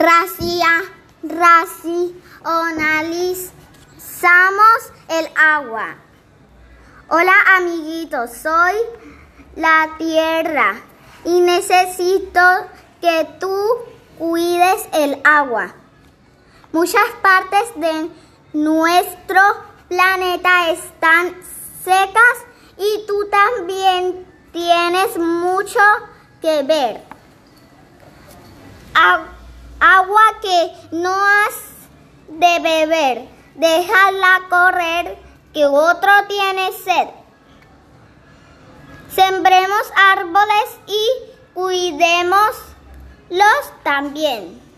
racionalizamos el agua. Hola amiguitos, soy la tierra y necesito que tú cuides el agua. Muchas partes de nuestro planeta están secas y tú también tienes mucho que ver. Agua que no has de beber, déjala correr que otro tiene sed. Sembremos árboles y cuidémoslos también.